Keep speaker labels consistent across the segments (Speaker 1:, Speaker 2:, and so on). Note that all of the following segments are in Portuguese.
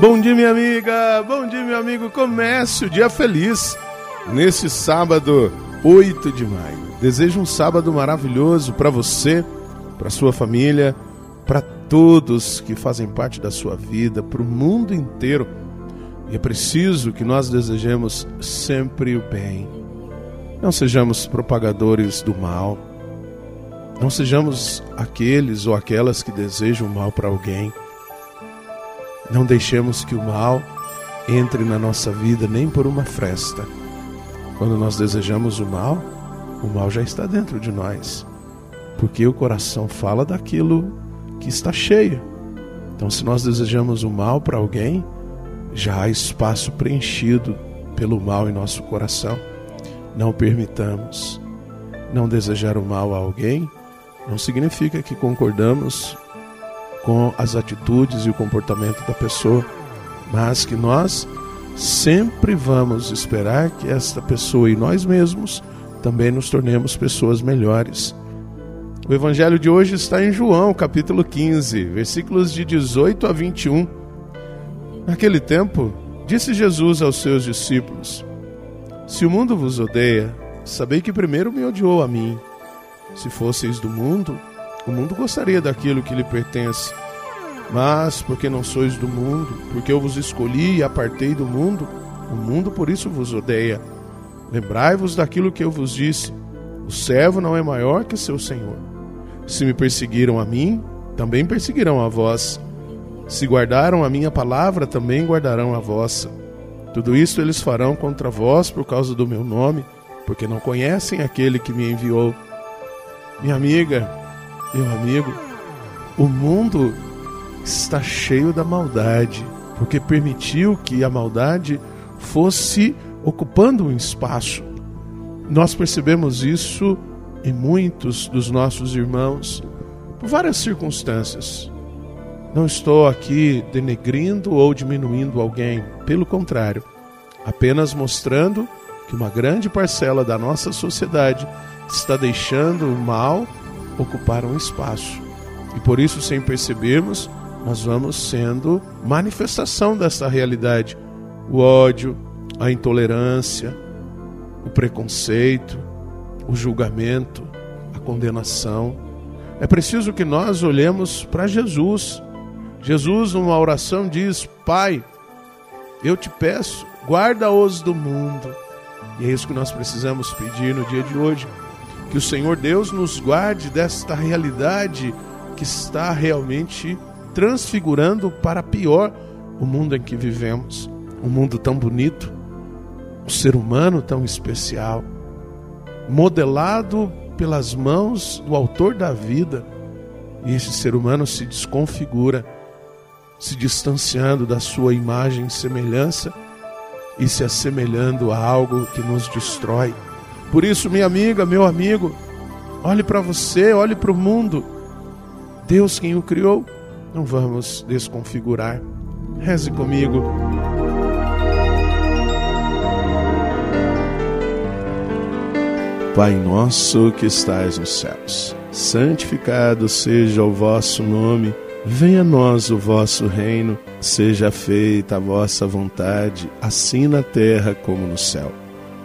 Speaker 1: Bom dia, minha amiga. Bom dia, meu amigo. Comece o dia feliz nesse sábado, 8 de maio. Desejo um sábado maravilhoso para você, para sua família, para todos que fazem parte da sua vida, para o mundo inteiro. E é preciso que nós desejemos sempre o bem. Não sejamos propagadores do mal. Não sejamos aqueles ou aquelas que desejam mal para alguém. Não deixemos que o mal entre na nossa vida nem por uma fresta. Quando nós desejamos o mal, o mal já está dentro de nós, porque o coração fala daquilo que está cheio. Então, se nós desejamos o mal para alguém, já há espaço preenchido pelo mal em nosso coração. Não permitamos. Não desejar o mal a alguém não significa que concordamos com as atitudes e o comportamento da pessoa, mas que nós sempre vamos esperar que esta pessoa e nós mesmos também nos tornemos pessoas melhores. O evangelho de hoje está em João, capítulo 15, versículos de 18 a 21. Naquele tempo, disse Jesus aos seus discípulos: Se o mundo vos odeia, sabei que primeiro me odiou a mim. Se fosseis do mundo, o mundo gostaria daquilo que lhe pertence. Mas, porque não sois do mundo, porque eu vos escolhi e apartei do mundo, o mundo por isso vos odeia. Lembrai-vos daquilo que eu vos disse: o servo não é maior que seu senhor. Se me perseguiram a mim, também perseguirão a vós. Se guardaram a minha palavra, também guardarão a vossa. Tudo isso eles farão contra vós por causa do meu nome, porque não conhecem aquele que me enviou. Minha amiga, meu amigo, o mundo está cheio da maldade, porque permitiu que a maldade fosse ocupando um espaço. Nós percebemos isso em muitos dos nossos irmãos, por várias circunstâncias. Não estou aqui denegrindo ou diminuindo alguém, pelo contrário, apenas mostrando que uma grande parcela da nossa sociedade está deixando o mal ocupar um espaço. E por isso, sem percebermos, nós vamos sendo manifestação dessa realidade. O ódio, a intolerância, o preconceito, o julgamento, a condenação. É preciso que nós olhemos para Jesus. Jesus, numa oração, diz: Pai, eu te peço, guarda-os do mundo. E é isso que nós precisamos pedir no dia de hoje. Que o Senhor Deus nos guarde desta realidade que está realmente transfigurando para pior o mundo em que vivemos. Um mundo tão bonito, um ser humano tão especial, modelado pelas mãos do Autor da vida. E esse ser humano se desconfigura, se distanciando da sua imagem e semelhança e se assemelhando a algo que nos destrói. Por isso, minha amiga, meu amigo, olhe para você, olhe para o mundo. Deus quem o criou não vamos desconfigurar. Reze comigo. Pai nosso que estais nos céus, santificado seja o vosso nome. Venha a nós o vosso reino, seja feita a vossa vontade, assim na terra como no céu.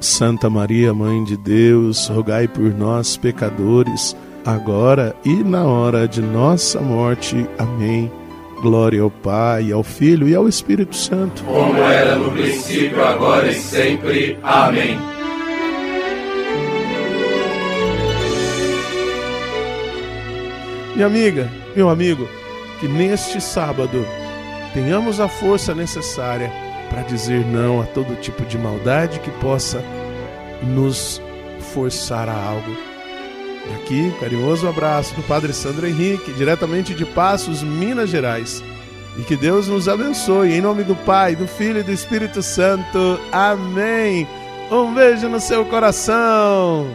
Speaker 1: Santa Maria, Mãe de Deus, rogai por nós, pecadores, agora e na hora de nossa morte. Amém. Glória ao Pai, ao Filho e ao Espírito Santo.
Speaker 2: Como era no princípio, agora e sempre. Amém.
Speaker 1: Minha amiga, meu amigo, que neste sábado tenhamos a força necessária para dizer não a todo tipo de maldade que possa nos forçar a algo Aqui, carinhoso abraço do Padre Sandro Henrique, diretamente de Passos, Minas Gerais. e que Deus nos abençoe. Em nome do Pai, do Filho e do Espírito Santo. Amém. Um beijo no seu coração.